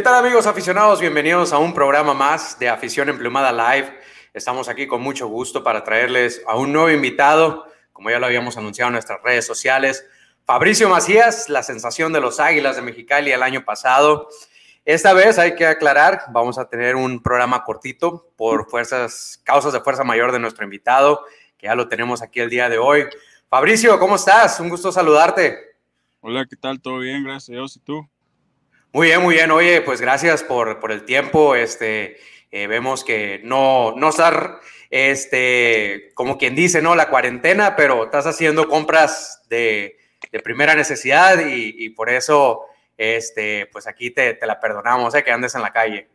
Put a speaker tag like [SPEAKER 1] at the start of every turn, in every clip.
[SPEAKER 1] ¿Qué tal amigos aficionados? Bienvenidos a un programa más de Afición Emplumada Live. Estamos aquí con mucho gusto para traerles a un nuevo invitado, como ya lo habíamos anunciado en nuestras redes sociales, Fabricio Macías, la sensación de los Águilas de Mexicali el año pasado. Esta vez hay que aclarar, vamos a tener un programa cortito por fuerzas, causas de fuerza mayor de nuestro invitado, que ya lo tenemos aquí el día de hoy. Fabricio, ¿cómo estás? Un gusto saludarte.
[SPEAKER 2] Hola, ¿qué tal? ¿Todo bien? Gracias a Dios. ¿Y tú?
[SPEAKER 1] Muy bien, muy bien. Oye, pues gracias por, por el tiempo. Este, eh, vemos que no, no estar, este, como quien dice, ¿no? La cuarentena, pero estás haciendo compras de, de primera necesidad y, por eso, este, pues aquí te, te, la perdonamos, ¿eh? Que andes en la calle.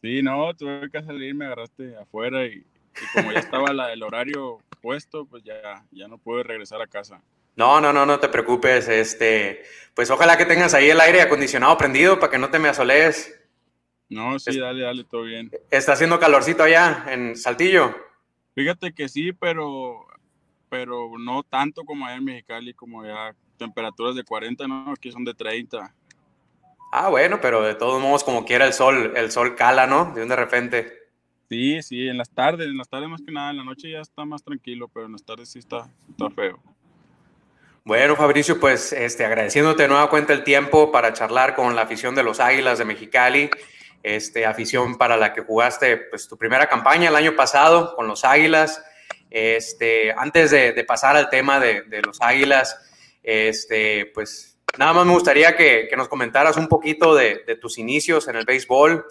[SPEAKER 2] Sí, no, tuve que salir, me agarraste afuera y, y como ya estaba la, el horario puesto, pues ya, ya no pude regresar a casa.
[SPEAKER 1] No, no, no, no te preocupes. Este, pues ojalá que tengas ahí el aire acondicionado prendido para que no te me asolees.
[SPEAKER 2] No, sí, dale, dale, todo bien.
[SPEAKER 1] ¿Está haciendo calorcito allá en Saltillo?
[SPEAKER 2] Fíjate que sí, pero, pero no tanto como allá en Mexicali, como ya temperaturas de 40, no, aquí son de 30.
[SPEAKER 1] Ah, bueno, pero de todos modos, como quiera el sol, el sol cala, ¿no? De un de repente.
[SPEAKER 2] Sí, sí, en las tardes, en las tardes más que nada, en la noche ya está más tranquilo, pero en las tardes sí está, está feo.
[SPEAKER 1] Bueno, Fabricio, pues este, agradeciéndote de nueva cuenta el tiempo para charlar con la afición de los Águilas de Mexicali, este, afición para la que jugaste pues, tu primera campaña el año pasado con los Águilas. Este, antes de, pasar al tema de, los Águilas, este, pues nada más me gustaría que, nos comentaras un poquito de, de, tus inicios en el béisbol.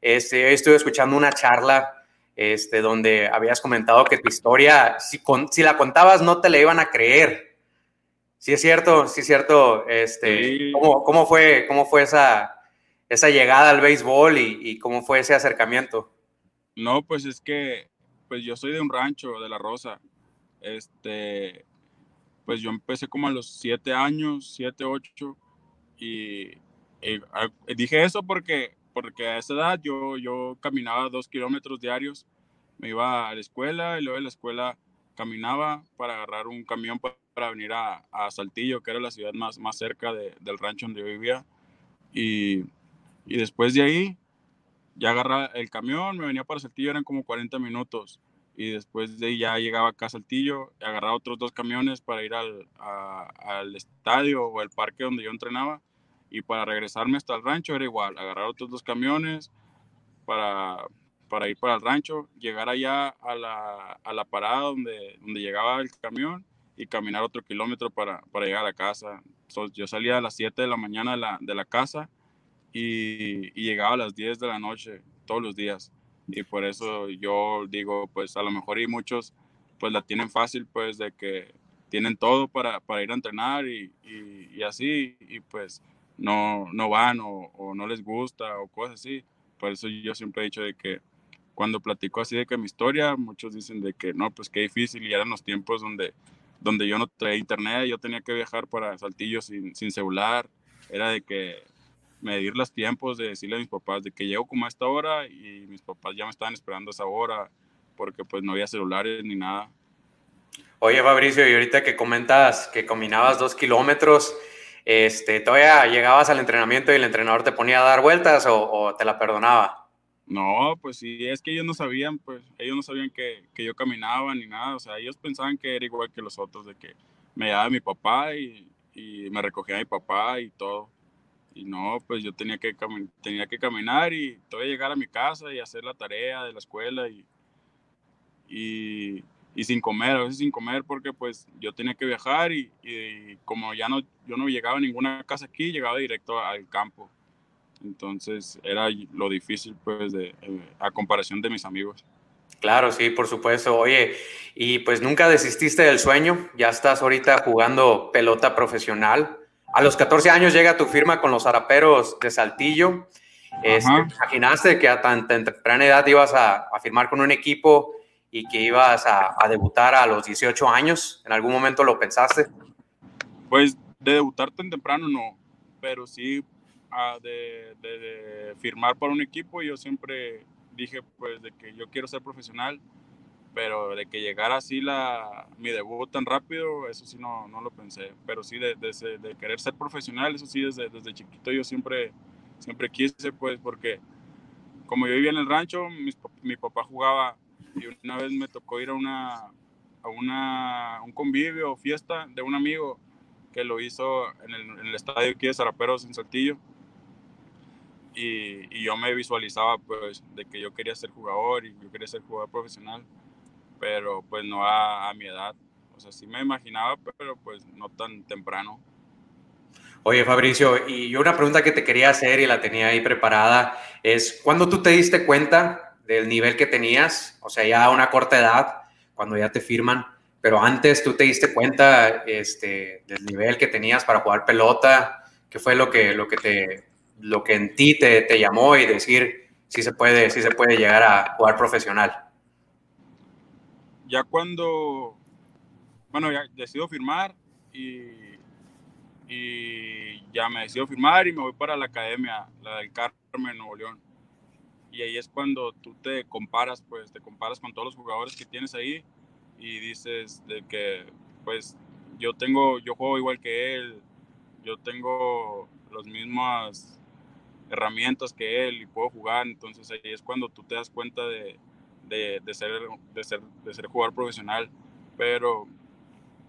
[SPEAKER 1] Este, estuve escuchando una charla este, donde habías comentado que tu historia, si, con, si la contabas, no te la iban a creer Sí, es cierto, sí es cierto. Este, sí. ¿cómo, ¿cómo, fue, cómo fue esa, esa llegada al béisbol y, y, cómo fue ese acercamiento?
[SPEAKER 2] No, pues es que pues yo soy de un rancho, de La Rosa. Este, pues yo empecé como a los siete años, siete, ocho, y, y dije eso porque, porque a esa edad yo, yo caminaba dos kilómetros diarios, me iba a la escuela y luego de la escuela caminaba para agarrar un camión para para venir a, a, Saltillo, que era la ciudad más, más cerca de, del rancho donde yo vivía. Y, y, después de ahí, ya agarraba el camión, me venía para Saltillo, eran como 40 minutos. Y después de ahí ya llegaba acá a Saltillo, agarraba otros dos camiones para ir al, al estadio o al parque donde yo entrenaba. Y para regresarme hasta el rancho era igual, agarrar otros dos camiones para, para ir para el rancho, llegar allá a la, a la parada donde, donde llegaba el camión y caminar otro kilómetro para, para llegar a casa. So, yo salía a las 7 de la mañana de la, de la casa y, y, llegaba a las 10 de la noche todos los días. Y por eso yo digo, pues a lo mejor y muchos pues la tienen fácil, pues de que tienen todo para, para ir a entrenar y, y, y, así, y pues no, no van o, o, no les gusta o cosas así. Por eso yo siempre he dicho de que cuando platico así de que mi historia, muchos dicen de que no, pues qué difícil y eran los tiempos donde donde yo no traía internet, yo tenía que viajar para Saltillo sin, celular, era de que medir los tiempos, de decirle a mis papás de que llego como a esta hora y mis papás ya me estaban esperando a esa hora porque pues no había celulares ni nada.
[SPEAKER 1] Oye Fabricio, y ahorita que comentas que combinabas dos kilómetros, este, ¿todavía llegabas al entrenamiento y el entrenador te ponía a dar vueltas o te la perdonaba?
[SPEAKER 2] No, pues sí, es que ellos no sabían, pues ellos no sabían que, que, yo caminaba ni nada, o sea, ellos pensaban que era igual que los otros, de que me llevaba mi papá y, y me recogía mi papá y todo. Y no, pues yo tenía que, tenía que caminar y todavía llegar a mi casa y hacer la tarea de la escuela y, y, y, sin comer, a veces sin comer porque pues yo tenía que viajar y, y como ya no, yo no llegaba a ninguna casa aquí, llegaba directo al campo. Entonces era lo difícil, pues, de, eh, a comparación de mis amigos.
[SPEAKER 1] Claro, sí, por supuesto. Oye, y pues nunca desististe del sueño, ya estás ahorita jugando pelota profesional. A los 14 años llega tu firma con los Araperos de Saltillo. Este, ¿Imaginaste que a tan, tan, temprana edad ibas a, a, firmar con un equipo y que ibas a, a, debutar a los 18 años? ¿En algún momento lo pensaste?
[SPEAKER 2] Pues de debutar tan temprano no, pero sí de, de, de, firmar para un equipo, yo siempre dije pues de que yo quiero ser profesional, pero de que llegara así la, mi debut tan rápido, eso sí no, no lo pensé, pero sí de, de, querer ser profesional, eso sí desde, desde chiquito yo siempre, siempre quise, pues, porque como yo vivía en el rancho, mi papá jugaba y una vez me tocó ir a una, a una, un convivio o fiesta de un amigo que lo hizo en el, en el estadio aquí de Zaraperos en Saltillo. Y, y, yo me visualizaba pues de que yo quería ser jugador y yo quería ser jugador profesional, pero pues no a, a mi edad. O sea, sí me imaginaba, pero pues no tan temprano.
[SPEAKER 1] Oye, Fabricio, y yo una pregunta que te quería hacer y la tenía ahí preparada es, ¿cuándo tú te diste cuenta del nivel que tenías? O sea, ya a una corta edad, cuando ya te firman, pero antes tú te diste cuenta este, del nivel que tenías para jugar pelota, ¿qué fue lo que, lo que, te, lo que en ti te, te llamó y decir si se puede, si se puede llegar a jugar profesional?
[SPEAKER 2] Ya cuando, bueno, ya decido firmar y y ya me decido firmar y me voy para la academia, la del Carmen, Nuevo León. Y ahí es cuando tú te comparas, pues te comparas con todos los jugadores que tienes ahí y dices de que, pues yo tengo, yo juego igual que él, yo tengo las mismas herramientas que él y puedo jugar, entonces ahí es cuando tú te das cuenta de, de, de ser, de, ser, de ser jugador profesional. Pero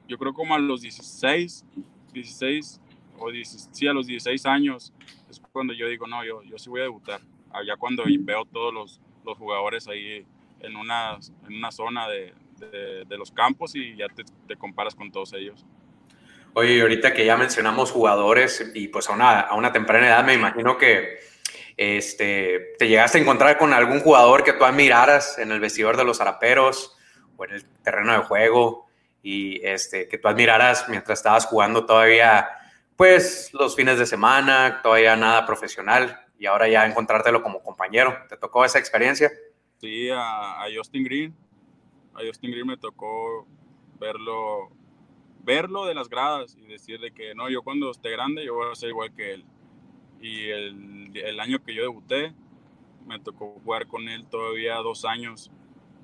[SPEAKER 2] yo creo como a los 16 16 o 16, sí, a los 16 años es cuando yo digo, no, yo, yo sí voy a debutar. Allá cuando veo todos los, los jugadores ahí en una, en una zona de, de, los campos y ya te, te, comparas con todos ellos.
[SPEAKER 1] Oye, ahorita que ya mencionamos jugadores y pues a una, a una temprana edad me imagino que este, te llegaste a encontrar con algún jugador que tú admiraras en el vestidor de los araperos o en el terreno de juego y este, que tú admiraras mientras estabas jugando todavía, pues los fines de semana, todavía nada profesional y ahora ya encontrártelo como compañero. ¿Te tocó esa experiencia?
[SPEAKER 2] Sí, a, Justin Green. A Justin Green me tocó verlo, verlo de las gradas y decirle que no, yo cuando esté grande yo voy a ser igual que él. Y el, el año que yo debuté, me tocó jugar con él todavía dos años,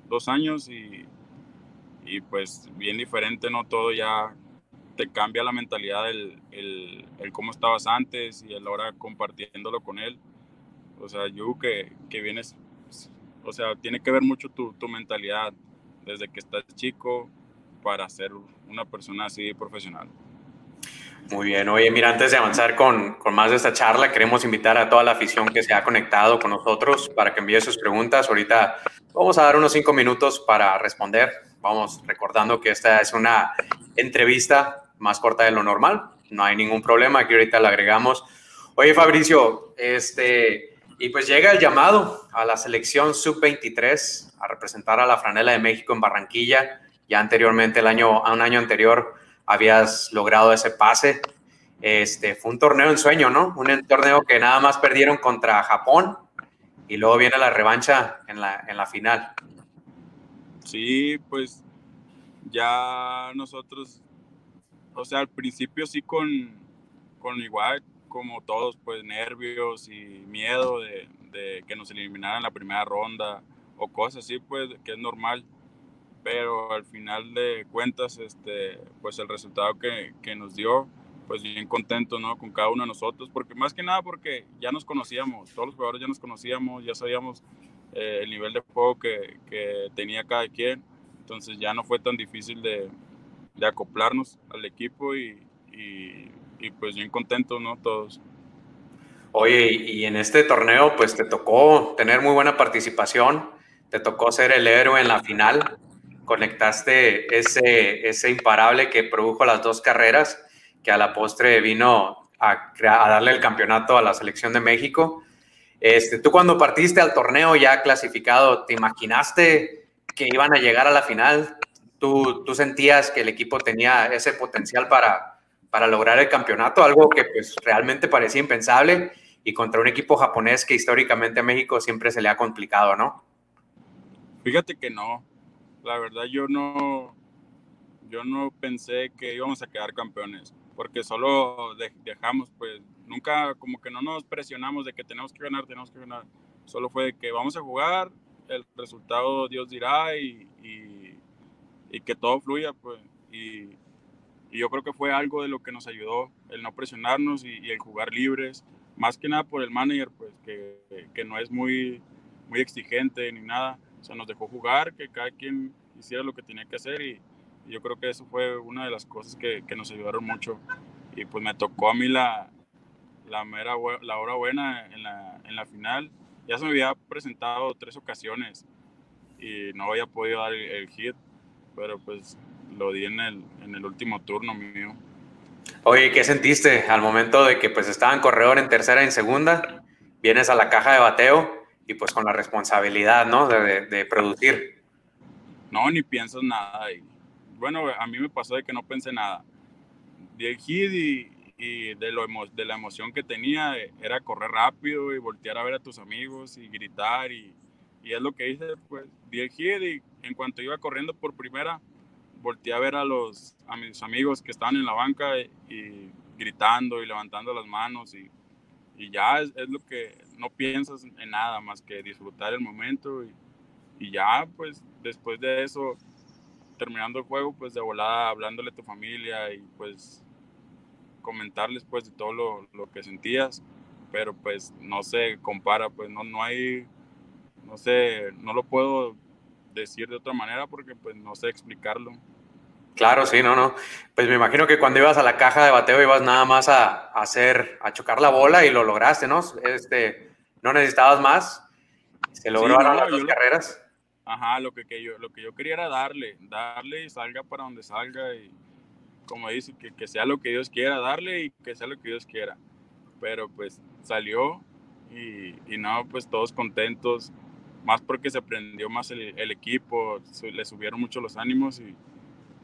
[SPEAKER 2] dos años y y pues bien diferente, ¿no? Todo ya te cambia la mentalidad, el, el, cómo estabas antes y el ahora compartiéndolo con él. O sea, yo que, que vienes, o sea, tiene que ver mucho tu, tu mentalidad desde que estás chico para ser una persona así profesional.
[SPEAKER 1] Muy bien, oye, mira, antes de avanzar con, con, más de esta charla, queremos invitar a toda la afición que se ha conectado con nosotros para que envíe sus preguntas. Ahorita vamos a dar unos cinco minutos para responder vamos recordando que esta es una entrevista más corta de lo normal, no hay ningún problema, aquí ahorita la agregamos. Oye, Fabricio, este, y pues llega el llamado a la selección sub-23 a representar a la franela de México en Barranquilla. Ya anteriormente, el año, un año anterior, habías logrado ese pase. Este, fue un torneo en sueño, ¿no? Un torneo que nada más perdieron contra Japón y luego viene la revancha en la, en la final.
[SPEAKER 2] Sí, pues ya nosotros, o sea, al principio sí con, con igual como todos, pues nervios y miedo de, que nos eliminaran la primera ronda o cosas así, pues que es normal. Pero al final de cuentas, este, pues el resultado que, que nos dio, pues bien contento, ¿no? Con cada uno de nosotros, porque más que nada porque ya nos conocíamos, todos los jugadores ya nos conocíamos, ya sabíamos eh, el nivel de juego que, que, tenía cada quien. Entonces ya no fue tan difícil de, de acoplarnos al equipo y, y, y, pues bien contentos, ¿no? Todos.
[SPEAKER 1] Oye, y en este torneo pues te tocó tener muy buena participación, te tocó ser el héroe en la final, conectaste ese, imparable que produjo las dos carreras, que a la postre vino a, darle el campeonato a la selección de México. Este, tú cuando partiste al torneo ya clasificado, ¿te imaginaste que iban a llegar a la final? ¿Tú, tú sentías que el equipo tenía ese potencial para, para lograr el campeonato? Algo que pues realmente parecía impensable y contra un equipo japonés que históricamente a México siempre se le ha complicado, ¿no?
[SPEAKER 2] Fíjate que no. La verdad yo no, yo no pensé que íbamos a quedar campeones porque solo dejamos, pues nunca como que no nos presionamos de que tenemos que ganar, tenemos que ganar. Solo fue de que vamos a jugar, el resultado Dios dirá y, y, y que todo fluya, pues. Y, y, yo creo que fue algo de lo que nos ayudó, el no presionarnos y, el jugar libres, más que nada por el manager, pues que, que, no es muy, muy exigente ni nada. O sea, nos dejó jugar, que cada quien hiciera lo que tenía que hacer y, yo creo que eso fue una de las cosas que, que, nos ayudaron mucho. Y pues me tocó a mí la, la, mera, la hora buena en la, en la final. Ya se me había presentado tres ocasiones y no había podido dar el, hit, pero pues lo di en el, en el último turno mío.
[SPEAKER 1] Oye, ¿qué sentiste al momento de que pues estaban corredor en tercera y en segunda? Vienes a la caja de bateo y pues con la responsabilidad, ¿no? De, de, producir.
[SPEAKER 2] No, ni piensas nada. Y, bueno, a mí me pasó de que no pensé nada. Di el hit y, y de, lo de la emoción que tenía era correr rápido y voltear a ver a tus amigos y gritar y, y es lo que hice, pues di el hit y en cuanto iba corriendo por primera, volteé a ver a, los, a mis amigos que estaban en la banca y, gritando y levantando las manos y, y ya es, lo que no piensas en nada más que disfrutar el momento y, ya pues después de eso terminando el juego pues de volada hablándole a tu familia y pues comentarles pues de todo lo, lo que sentías. Pero pues no se compara pues no, no hay no sé no lo puedo decir de otra manera porque pues no sé explicarlo
[SPEAKER 1] Claro, sí, no, no. Pues me imagino que cuando ibas a la caja de bateo ibas nada más a, hacer, a chocar la bola y lo lograste, ¿no? Este, no necesitabas más. Se lograron las dos carreras.
[SPEAKER 2] Ajá, lo que, yo, lo que yo quería era darle, darle y salga para donde salga y como dice, que, que, sea lo que Dios quiera, darle y que sea lo que Dios quiera. Pero pues salió y, y no, pues todos contentos, más porque se prendió más el, el equipo, le subieron mucho los ánimos y,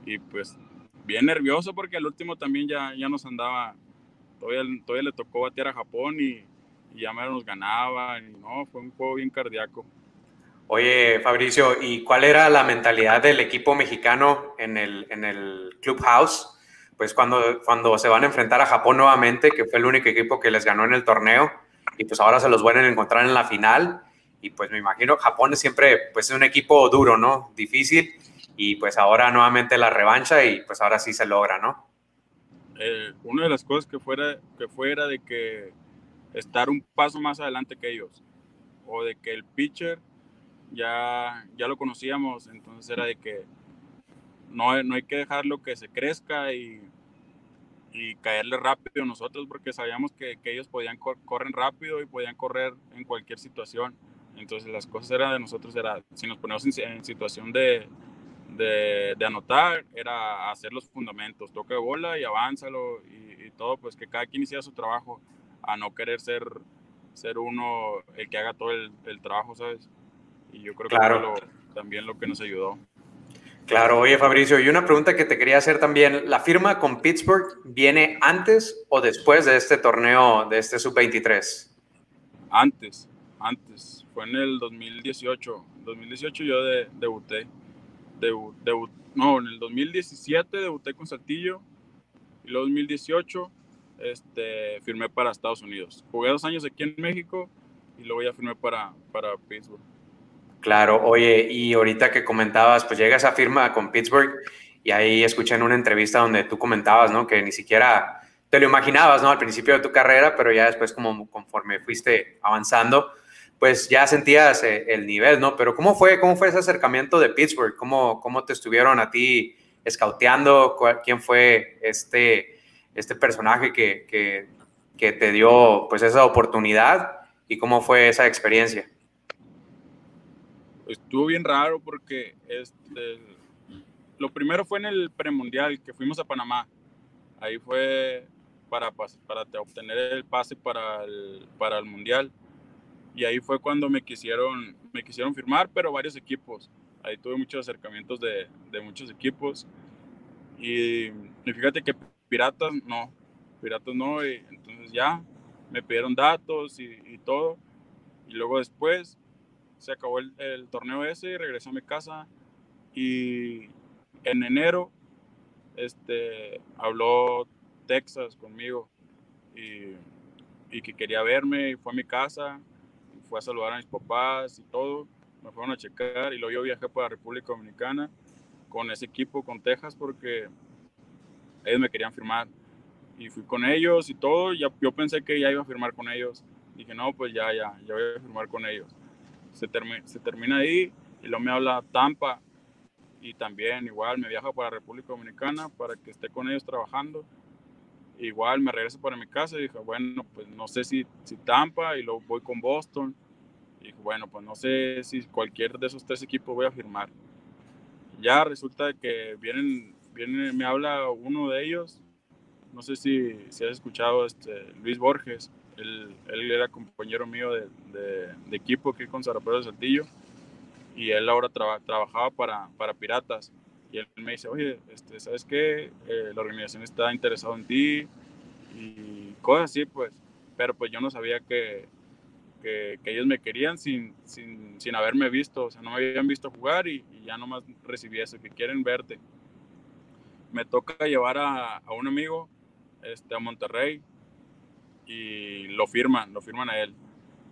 [SPEAKER 2] y pues bien nervioso porque al último también ya, ya nos andaba, todavía, todavía le tocó batear a Japón y, ya me nos ganaba, y no, fue un juego bien cardíaco.
[SPEAKER 1] Oye, Fabricio, ¿y cuál era la mentalidad del equipo mexicano en el, en el Clubhouse? Pues cuando, cuando se van a enfrentar a Japón nuevamente, que fue el único equipo que les ganó en el torneo, y pues ahora se los vuelven a encontrar en la final, y pues me imagino Japón siempre pues es un equipo duro, ¿no? Difícil, y pues ahora nuevamente la revancha y pues ahora sí se logra, ¿no?
[SPEAKER 2] Eh, una de las cosas que fuera, que fuera de que estar un paso más adelante que ellos o de que el pitcher ya, ya lo conocíamos, entonces era de que no, no hay que dejarlo que se crezca y, y caerle rápido nosotros porque sabíamos que, que ellos podían correr rápido y podían correr en cualquier situación. Entonces las cosas eran de nosotros, era si nos ponemos en situación de, de, anotar era hacer los fundamentos, toque de bola y avánzalo y, todo, pues que cada quien hiciera su trabajo, a no querer ser, ser uno el que haga todo el, trabajo, ¿sabes? Y yo creo que fue también lo que nos ayudó.
[SPEAKER 1] Claro, oye Fabricio, y una pregunta que te quería hacer también, ¿la firma con Pittsburgh viene antes o después de este torneo, de este sub-23?
[SPEAKER 2] Antes, antes, fue en el 2018, 2018 yo debuté no, en el 2017 debuté con Saltillo y luego en 2018 este, firmé para Estados Unidos. Jugué dos años aquí en México y luego ya firmé para, para Pittsburgh.
[SPEAKER 1] Claro, oye, y ahorita que comentabas, pues llega esa firma con Pittsburgh y ahí escuché en una entrevista donde tú comentabas, ¿no? Que ni siquiera te lo imaginabas, ¿no? Al principio de tu carrera, pero ya después como conforme fuiste avanzando, pues ya sentías eh, el nivel, ¿no? Pero ¿cómo fue, cómo fue ese acercamiento de Pittsburgh? ¿Cómo, cómo te estuvieron a ti escauteando? ¿Quién fue este, este personaje que, que, que, te dio pues esa oportunidad? ¿Y cómo fue esa experiencia?
[SPEAKER 2] Estuvo bien raro porque este, lo primero fue en el premundial que fuimos a Panamá. Ahí fue para, para obtener el pase para el, para el mundial y ahí fue cuando me quisieron, me quisieron firmar, pero varios equipos. Ahí tuve muchos acercamientos de, de muchos equipos. Y, fíjate que Piratas no, Piratas no, y entonces ya me pidieron datos y, y, todo. Y luego después se acabó el, el, torneo ese y regresé a mi casa. Y en enero este, habló Texas conmigo y, y que quería verme y fue a mi casa fue a saludar a mis papás y todo, me fueron a checar y luego yo viajé para República Dominicana con ese equipo, con Texas, porque ellos me querían firmar. y fui con ellos y todo. Ya, yo pensé que ya iba a firmar con ellos. Dije, no, pues ya, ya, ya voy a firmar con ellos. Se, se termina ahí y luego me habla Tampa y también igual me viaja para República Dominicana para que esté con ellos trabajando. Igual me regreso para mi casa y dije, bueno, pues no sé si, si Tampa y luego voy con Boston. Y dije, bueno, pues no sé si cualquier de esos tres equipos voy a firmar. Ya resulta que vienen, viene, me habla uno de ellos, no sé si, si has escuchado este, Luis Borges, él, él era compañero mío de, de, equipo aquí con Zarapero de Saltillo y él ahora trabajaba para, para Piratas. Y él me dice, oye, este, ¿sabes qué? Eh, la organización está interesada en ti y cosas así, pues. Pero pues yo no sabía que, que, ellos me querían sin, sin, sin, haberme visto, o sea, no me habían visto jugar y, ya nomás recibí eso, que quieren verte. Me toca llevar a, a un amigo este, a Monterrey y lo firman, lo firman a él.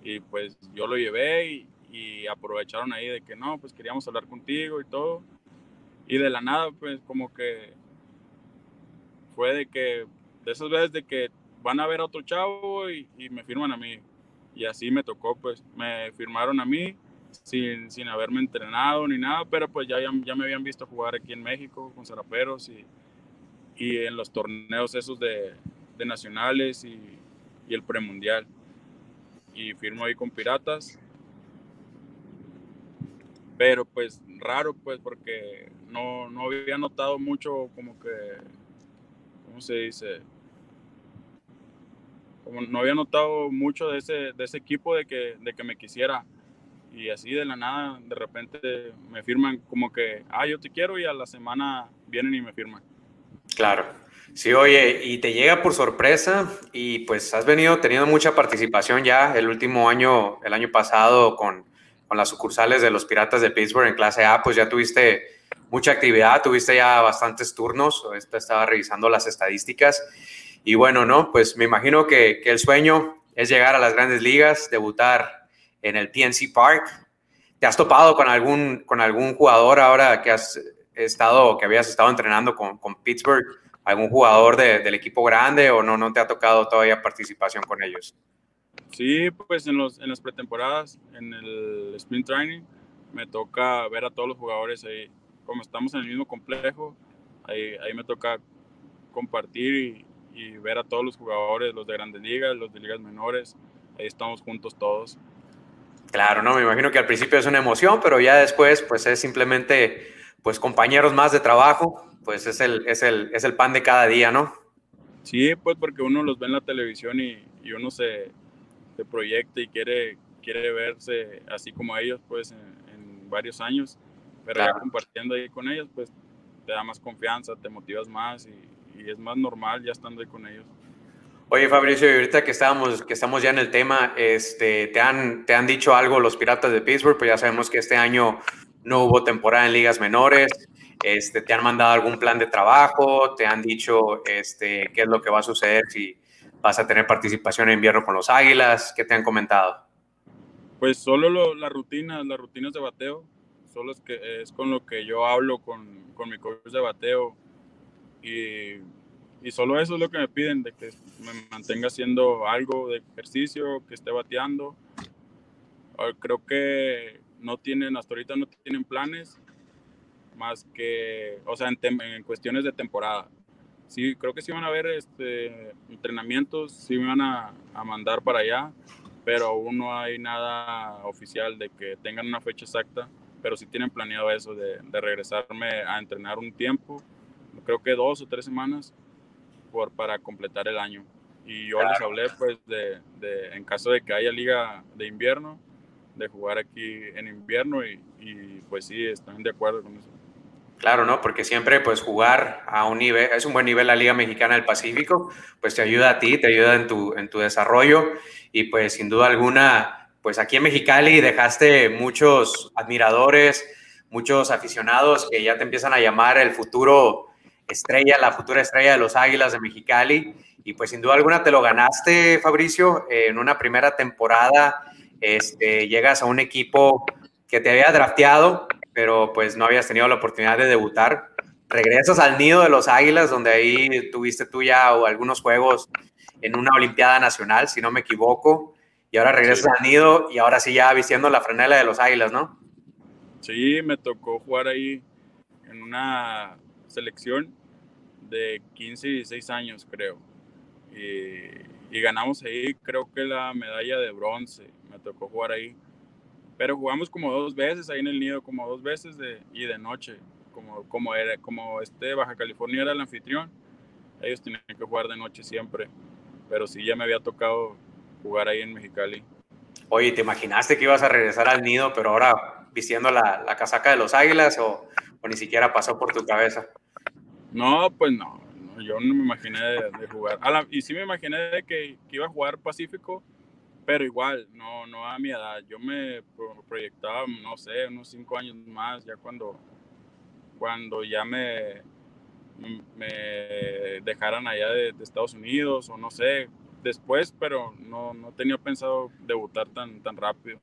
[SPEAKER 2] Y pues yo lo llevé y, y aprovecharon ahí de que no, pues queríamos hablar contigo y todo. Y de la nada, pues como que fue de que, de esas veces de que van a ver a otro chavo y, me firman a mí. Y así me tocó, pues me firmaron a mí sin, sin haberme entrenado ni nada, pero pues ya, ya, me habían visto jugar aquí en México con Zaraperos y, y en los torneos esos de, de nacionales y el premundial. Y firmo ahí con Piratas pero pues raro pues porque no, no había notado mucho como que, ¿cómo se dice? Como no había notado mucho de ese, de ese equipo de que, de que me quisiera y así de la nada de repente me firman como que, ah, yo te quiero y a la semana vienen y me firman.
[SPEAKER 1] Claro. Sí, oye, y te llega por sorpresa y pues has venido teniendo mucha participación ya el último año, el año pasado con, con las sucursales de los Piratas de Pittsburgh en clase A, pues ya tuviste mucha actividad, tuviste ya bastantes turnos, estaba revisando las estadísticas y bueno, ¿no? Pues me imagino que, el sueño es llegar a las grandes ligas, debutar en el PNC Park. ¿Te has topado con algún, con algún jugador ahora que has estado, que habías estado entrenando con, con Pittsburgh? ¿Algún jugador del equipo grande o no, no te ha tocado todavía participación con ellos?
[SPEAKER 2] Sí, pues en, los, en las pretemporadas, en el sprint training, me toca ver a todos los jugadores ahí. Como estamos en el mismo complejo, ahí, ahí me toca compartir y, y, ver a todos los jugadores, los de grandes ligas, los de ligas menores. Ahí estamos juntos todos.
[SPEAKER 1] Claro, no, me imagino que al principio es una emoción, pero ya después, pues es simplemente, pues compañeros más de trabajo, pues es el, es el, es el pan de cada día, ¿no?
[SPEAKER 2] Sí, pues porque uno los ve en la televisión y, y uno se, se proyecta y quiere, quiere verse así como ellos, pues, en, varios años. Pero ya compartiendo ahí con ellos, pues, te da más confianza, te motivas más y, y, es más normal ya estando ahí con ellos.
[SPEAKER 1] Oye, Fabricio, ahorita que estamos, que estamos ya en el tema, este, ¿te, han, ¿te han dicho algo los Piratas de Pittsburgh? Pues ya sabemos que este año no hubo temporada en ligas menores. Este, ¿Te han mandado algún plan de trabajo? ¿Te han dicho este, qué es lo que va a suceder si, vas a tener participación en invierno con los Águilas. ¿Qué te han comentado?
[SPEAKER 2] Pues solo las rutinas, las rutinas de bateo, solo es, que, es con lo que yo hablo con, con mi coach de bateo y, y, solo eso es lo que me piden, de que me mantenga haciendo algo de ejercicio, que esté bateando. Ah, creo que no tienen, hasta ahorita no tienen planes más que, o sea, en, en cuestiones de temporada sí, creo que sí van a haber este, entrenamientos, sí me van a, a, mandar para allá, pero aún no hay nada oficial de que tengan una fecha exacta, pero sí tienen planeado eso de, de regresarme a entrenar un tiempo, creo que dos o tres semanas, por, para completar el año. Y yo les hablé, pues, de, de, en caso de que haya liga de invierno, de jugar aquí en invierno y, y pues sí, están de acuerdo con eso.
[SPEAKER 1] Claro, ¿no? Porque siempre pues jugar a un nivel, es un buen nivel la Liga Mexicana del Pacífico, pues te ayuda a ti, te ayuda en tu, en tu desarrollo y pues sin duda alguna, pues aquí en Mexicali dejaste muchos admiradores, muchos aficionados que ya te empiezan a llamar el futuro estrella, la futura estrella de los Águilas de Mexicali y pues sin duda alguna te lo ganaste, Fabricio, en una primera temporada, este, llegas a un equipo que te había drafteado, pero pues no habías tenido la oportunidad de debutar. regresas al nido de los Águilas, donde ahí tuviste tú ya algunos juegos en una Olimpiada Nacional, si no me equivoco, y ahora regresas al nido y ahora sí ya vistiendo la franela de los Águilas, ¿no?
[SPEAKER 2] Sí, me tocó jugar ahí en una selección de 15 y 16 años, creo. Y, y, ganamos ahí, creo que la medalla de bronce. Me tocó jugar ahí. Pero jugamos como dos veces ahí en el nido, como dos veces de, y de noche. Como, como, era, como este Baja California era el anfitrión, ellos tenían que jugar de noche siempre. Pero sí, ya me había tocado jugar ahí en Mexicali.
[SPEAKER 1] Oye, ¿te imaginaste que ibas a regresar al nido, pero ahora vistiendo la, la casaca de los águilas o, o, ni siquiera pasó por tu cabeza?
[SPEAKER 2] No, pues no. yo no me imaginé de, jugar. y sí me imaginé de que, que, iba a jugar Pacífico, pero igual, no, no a mi edad. Yo me proyectaba, no sé, unos cinco años más, ya cuando, cuando ya me, me dejaran allá de, Estados Unidos o no sé, después, pero no, no tenía pensado debutar tan, tan rápido.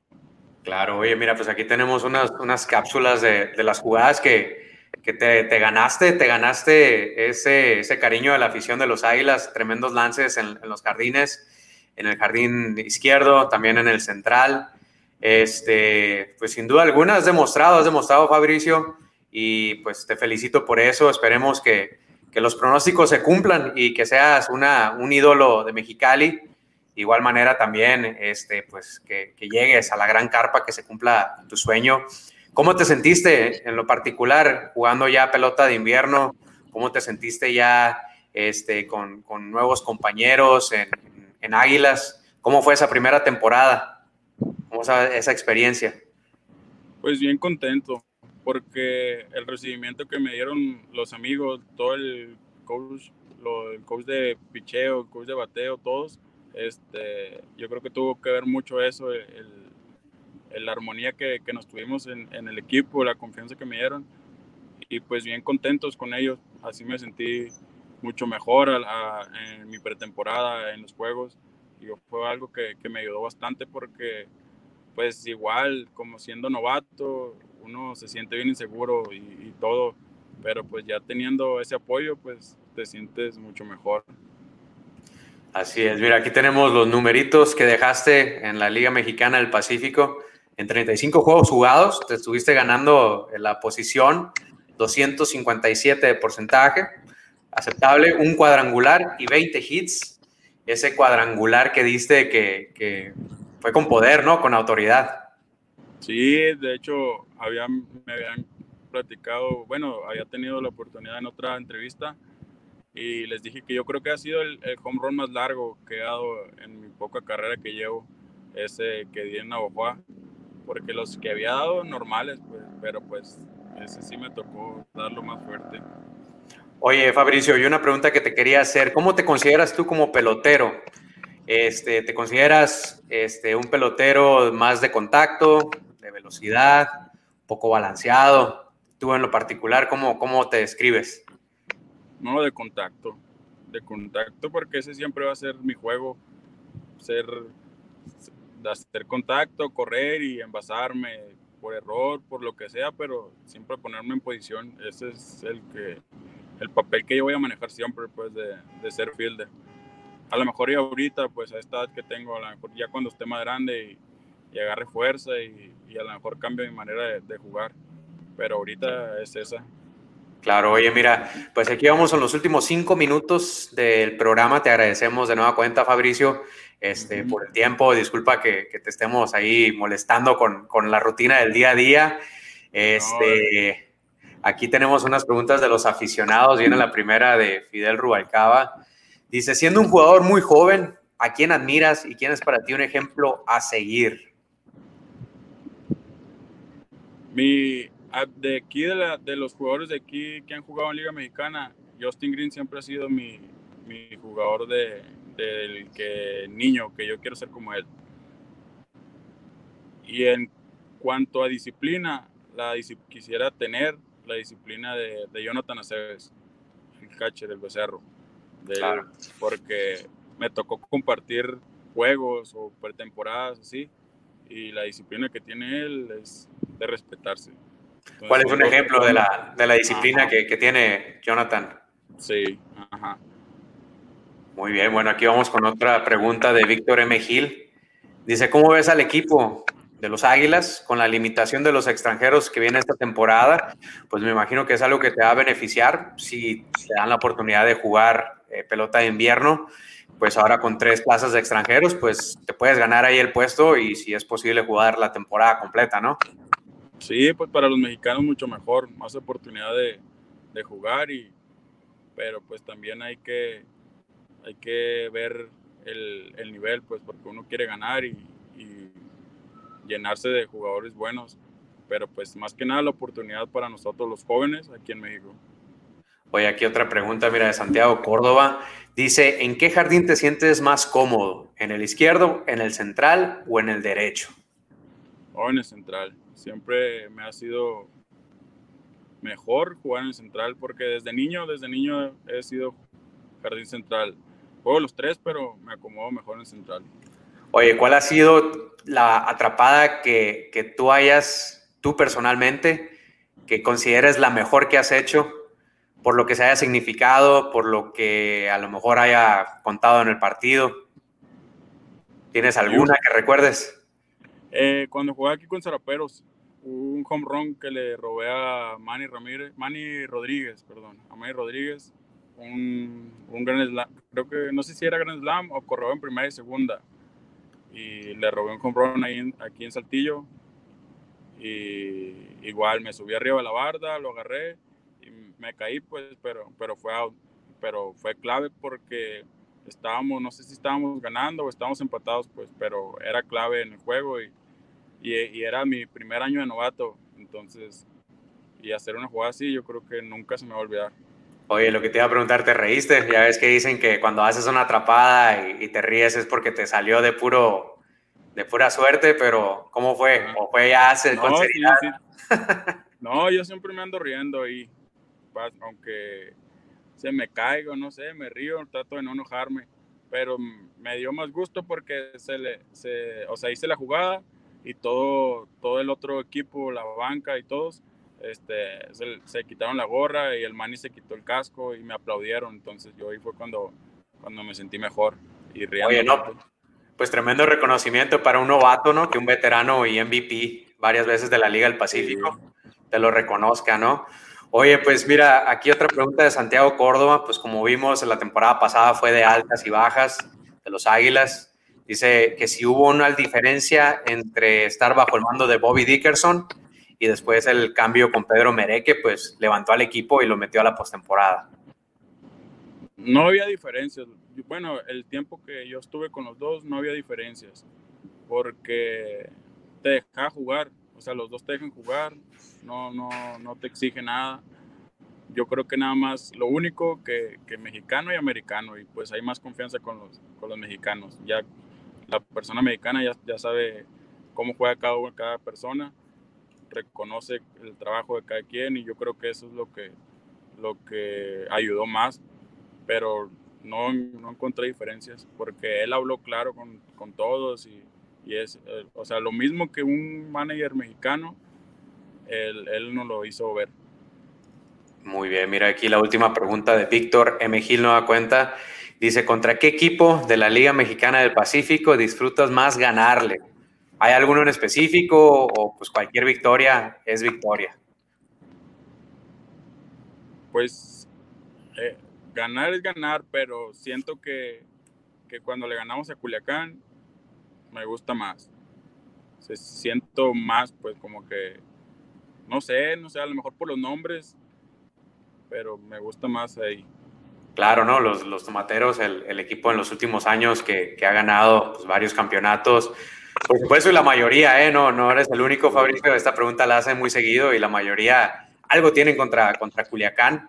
[SPEAKER 1] Claro, oye, mira, pues aquí tenemos unas, unas cápsulas de, de las jugadas que, que te, te, ganaste, te ganaste ese, ese cariño de la afición de los Águilas, tremendos lances en, los jardines, en el jardín izquierdo, también en el central. Este, pues sin duda alguna has demostrado, has demostrado, Fabricio, y pues te felicito por eso. Esperemos que, que los pronósticos se cumplan y que seas una, un ídolo de Mexicali. De igual manera también, este, pues que, que, llegues a la gran carpa, que se cumpla tu sueño. ¿Cómo te sentiste en lo particular jugando ya pelota de invierno? ¿Cómo te sentiste ya este, con, con nuevos compañeros en, en, Águilas? ¿Cómo fue esa primera temporada? ¿Cómo fue esa experiencia?
[SPEAKER 2] Pues bien contento porque el recibimiento que me dieron los amigos, todo el coach, lo, el coach de picheo, el coach de bateo, todos, este, yo creo que tuvo que ver mucho eso, la armonía que, que nos tuvimos en, en, el equipo, la confianza que me dieron y pues bien contentos con ellos, así me sentí mucho mejor a, a, en mi pretemporada, en los juegos, y fue algo que, que me ayudó bastante porque pues igual como siendo novato, uno se siente bien inseguro y, y, todo, pero pues ya teniendo ese apoyo, pues te sientes mucho mejor.
[SPEAKER 1] Así es, mira, aquí tenemos los numeritos que dejaste en la Liga Mexicana del Pacífico. En 35 juegos jugados, te estuviste ganando la posición 257 de porcentaje, aceptable, un cuadrangular y 20 hits. Ese cuadrangular que diste que, que fue con poder, ¿no? Con autoridad.
[SPEAKER 2] Sí, de hecho, había, me habían platicado, bueno, había tenido la oportunidad en otra entrevista y les dije que yo creo que ha sido el, el home run más largo que he dado en mi poca carrera que llevo, ese que di en Navajoa, porque los que había dado normales, pues, pero pues ese sí me tocó darlo más fuerte.
[SPEAKER 1] Oye, Fabricio, y una pregunta que te quería hacer, ¿cómo te consideras tú como pelotero? Este, ¿Te consideras este, un pelotero más de contacto, de velocidad, poco balanceado. Tú en lo particular, ¿cómo, cómo te describes?
[SPEAKER 2] No, de contacto. De contacto porque ese siempre va a ser mi juego. Ser, hacer contacto, correr y envasarme por error, por lo que sea, pero siempre ponerme en posición. Ese es el que el papel que yo voy a manejar siempre, pues, de, de ser fielder. A lo mejor y ahorita, pues, a esta edad que tengo, a lo mejor ya cuando esté más grande y, y agarre fuerza y, y, a lo mejor cambie mi manera de, de, jugar. Pero ahorita es esa.
[SPEAKER 1] Claro, oye, mira, pues aquí vamos en los últimos cinco minutos del programa. Te agradecemos de nueva cuenta, Fabricio, este, uh -huh. por el tiempo. Disculpa que, que, te estemos ahí molestando con, con, la rutina del día a día. Este, no, aquí tenemos unas preguntas de los aficionados. Viene la primera de Fidel Rubalcaba. Dice, siendo un jugador muy joven, ¿a quién admiras y quién es para ti un ejemplo a seguir?
[SPEAKER 2] Mi, de aquí, de, los jugadores de aquí que han jugado en Liga Mexicana, Justin Green siempre ha sido mi, jugador de, del que niño, que yo quiero ser como él. Y en cuanto a disciplina, la quisiera tener la disciplina de, de Jonathan Aceves, el catcher del becerro. De claro. él, porque me tocó compartir juegos o pretemporadas así, y la disciplina que tiene él es de respetarse.
[SPEAKER 1] ¿Cuál es un ejemplo de la, de la disciplina que, que, tiene Jonathan?
[SPEAKER 2] Sí, ajá.
[SPEAKER 1] Muy bien, bueno, aquí vamos con otra pregunta de Víctor M. Gil. Dice, ¿cómo ves al equipo de los Águilas con la limitación de los extranjeros que viene esta temporada? Pues me imagino que es algo que te va a beneficiar si te dan la oportunidad de jugar eh, pelota de invierno. Pues ahora con tres plazas de extranjeros, pues te puedes ganar ahí el puesto y si es posible jugar la temporada completa, ¿no?
[SPEAKER 2] Sí, pues para los mexicanos mucho mejor, más oportunidad de, de jugar y pero pues también hay que hay que ver el, el nivel, pues porque uno quiere ganar y, llenarse de jugadores buenos, pero pues más que nada la oportunidad para nosotros los jóvenes aquí en México.
[SPEAKER 1] Oye, aquí otra pregunta, mira, de Santiago Córdoba. Dice, ¿en qué jardín te sientes más cómodo? ¿En el izquierdo, en el central o en el derecho?
[SPEAKER 2] O en el central. Siempre me ha sido mejor jugar en el central porque desde niño, desde niño he sido jardín central. Juego los tres, pero me acomodo mejor en el central.
[SPEAKER 1] Oye, ¿cuál ha sido la atrapada que, que tú hayas, tú personalmente, que consideres la mejor que has hecho por lo que se haya significado, por lo que a lo mejor haya contado en el partido? ¿Tienes alguna que recuerdes?
[SPEAKER 2] Eh, cuando jugué aquí con Zaraperos, un home run que le robé a Manny Ramírez, Rodríguez, perdón, a Manny Rodríguez, un, un gran slam, creo que no sé si era gran slam o corrió en primera y segunda, y le robé un home run ahí aquí en Saltillo, y igual me subí arriba de la barda, lo agarré y me caí, pues, pero, pero fue pero fue clave porque estábamos, no sé si estábamos ganando o estábamos empatados, pues, pero era clave en el juego y y, era mi primer año de novato, entonces, y hacer una jugada así, yo creo que nunca se me va a olvidar.
[SPEAKER 1] Oye, lo que te iba a preguntar, ¿te reíste? Ya ves que dicen que cuando haces una atrapada y, te ríes es porque te salió de puro, de pura suerte, pero ¿cómo fue? ¿O fue ya hace no, con seriedad?
[SPEAKER 2] no, yo siempre me ando riendo y aunque se me caigo, no sé, me río, trato de no enojarme, pero me dio más gusto porque se le, se, o sea, hice la jugada, y todo, todo el otro equipo, la banca y todos, este, se, quitaron la gorra y el Manny se quitó el casco y me aplaudieron. Entonces yo ahí fue cuando, cuando me sentí mejor y riendo.
[SPEAKER 1] Oye, no, pues tremendo reconocimiento para un novato, ¿no? Que un veterano y MVP varias veces de la Liga del Pacífico te lo reconozca, ¿no? Oye, pues mira, aquí otra pregunta de Santiago Córdoba, pues como vimos en la temporada pasada fue de altas y bajas de los Águilas. Dice que si hubo una diferencia entre estar bajo el mando de Bobby Dickerson y después el cambio con Pedro Mereque, pues levantó al equipo y lo metió a la postemporada.
[SPEAKER 2] No había diferencias. Bueno, el tiempo que yo estuve con los dos no había diferencias porque te deja jugar, o sea, los dos te dejan jugar, no, no, no te exige nada. Yo creo que nada más, lo único que, que mexicano y americano, y pues hay más confianza con los, con los mexicanos. Ya la persona mexicana ya, ya sabe cómo juega cada, cada persona, reconoce el trabajo de cada quien y yo creo que eso es lo que, lo que ayudó más, pero no, no encontré diferencias porque él habló claro con, con todos y, y es, eh, o sea, lo mismo que un manager mexicano, él, él nos lo hizo ver.
[SPEAKER 1] Muy bien, mira aquí la última pregunta de Víctor M. Gil da cuenta. Dice, ¿contra qué equipo de la Liga Mexicana del Pacífico disfrutas más ganarle? ¿Hay alguno en específico o pues cualquier victoria es victoria?
[SPEAKER 2] Pues eh, ganar es ganar, pero siento que, que, cuando le ganamos a Culiacán me gusta más. Se siento más, pues como que, no sé, no sé, a lo mejor por los nombres, pero me gusta más ahí.
[SPEAKER 1] Claro, ¿no? Los, los tomateros, el, el, equipo en los últimos años que, que ha ganado pues, varios campeonatos. Por supuesto, y la mayoría, ¿eh? No, no eres el único, Fabricio. Esta pregunta la hacen muy seguido y la mayoría algo tienen contra, contra Culiacán.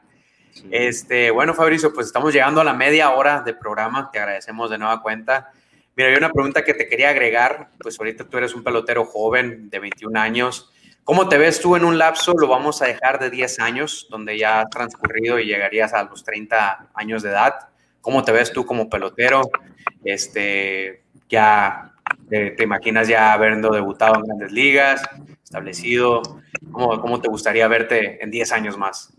[SPEAKER 1] Este, bueno, Fabricio, pues estamos llegando a la media hora de programa. Te agradecemos de nueva cuenta. Mira, hay una pregunta que te quería agregar. Pues ahorita tú eres un pelotero joven de 21 años. ¿Cómo te ves tú en un lapso? Lo vamos a dejar de 10 años, donde ya has transcurrido y llegarías a los 30 años de edad. ¿Cómo te ves tú como pelotero? Este, ya te, imaginas ya habiendo debutado en grandes ligas, establecido, ¿cómo, ¿cómo, te gustaría verte en 10 años más?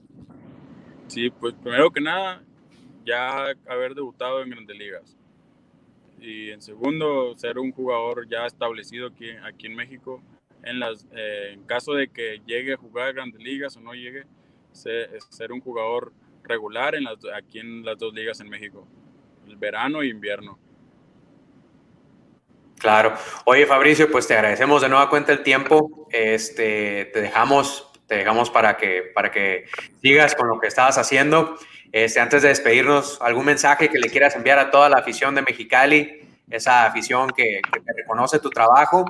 [SPEAKER 2] Sí, pues primero que nada, ya haber debutado en grandes ligas. Y en segundo, ser un jugador ya establecido aquí, aquí en México. En, las, eh, en caso de que llegue a jugar grandes ligas o no llegue, ser, ser un jugador regular en las, aquí en las dos ligas en México, el verano e invierno.
[SPEAKER 1] Claro. Oye, Fabricio, pues te agradecemos de nueva cuenta el tiempo. Este, te dejamos, te dejamos para que, para que sigas con lo que estabas haciendo. Este, antes de despedirnos, ¿algún mensaje que le quieras enviar a toda la afición de Mexicali? Esa afición que, te reconoce tu trabajo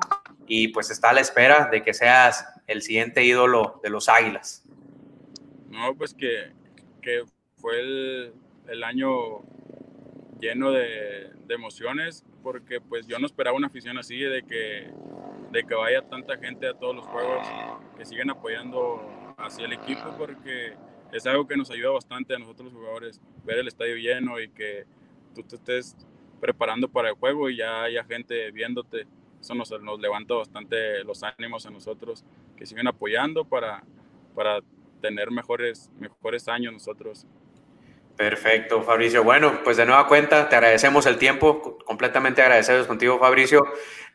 [SPEAKER 1] y pues está a la espera de que seas el siguiente ídolo de los Águilas.
[SPEAKER 2] No, pues que, que fue el año lleno de, de, emociones, porque pues yo no esperaba una afición así, de que, de que vaya tanta gente a todos los juegos, que siguen apoyando hacia el equipo, porque es algo que nos ayuda bastante a nosotros los jugadores, ver el estadio lleno y que tú te estés preparando para el juego y ya haya gente viéndote. Eso nos, nos levanta bastante los ánimos a nosotros, que siguen apoyando para, para tener mejores, mejores años nosotros.
[SPEAKER 1] Perfecto, Fabricio. Bueno, pues de nueva cuenta, te agradecemos el tiempo, completamente agradecidos contigo, Fabricio.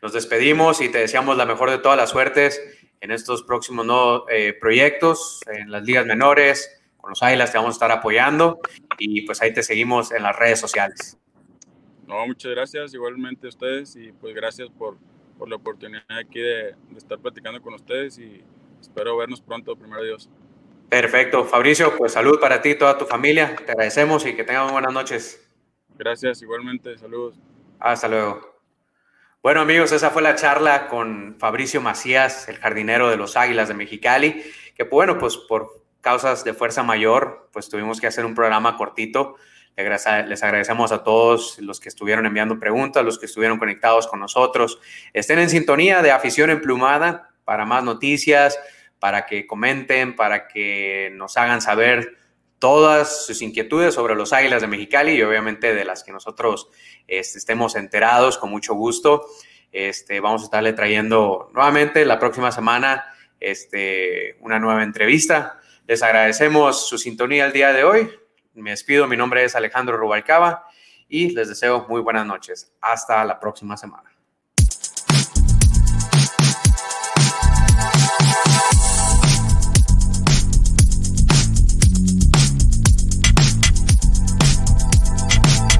[SPEAKER 1] Nos despedimos y te deseamos la mejor de todas las suertes en estos próximos no, eh, proyectos, en las ligas menores, con los Águilas te vamos a estar apoyando y pues ahí te seguimos en las redes sociales.
[SPEAKER 2] No, muchas gracias, igualmente a ustedes y pues gracias por, por la oportunidad aquí de, de estar platicando con ustedes y espero vernos pronto, primero Dios.
[SPEAKER 1] Perfecto. Fabricio, pues salud para ti y toda tu familia. Te agradecemos y que tengan buenas noches.
[SPEAKER 2] Gracias, igualmente. Saludos.
[SPEAKER 1] Hasta luego. Bueno amigos, esa fue la charla con Fabricio Macías, el jardinero de los Águilas de Mexicali, que bueno, pues por causas de fuerza mayor, pues tuvimos que hacer un programa cortito. Les agradecemos a todos los que estuvieron enviando preguntas, los que estuvieron conectados con nosotros. Estén en sintonía de Afición Emplumada para más noticias, para que comenten, para que nos hagan saber todas sus inquietudes sobre los Águilas de Mexicali y obviamente de las que nosotros este, estemos enterados con mucho gusto. Este, vamos a estarle trayendo nuevamente la próxima semana este, una nueva entrevista. Les agradecemos su sintonía el día de hoy. Me despido, mi nombre es Alejandro Rubalcaba y les deseo muy buenas noches. Hasta la próxima semana.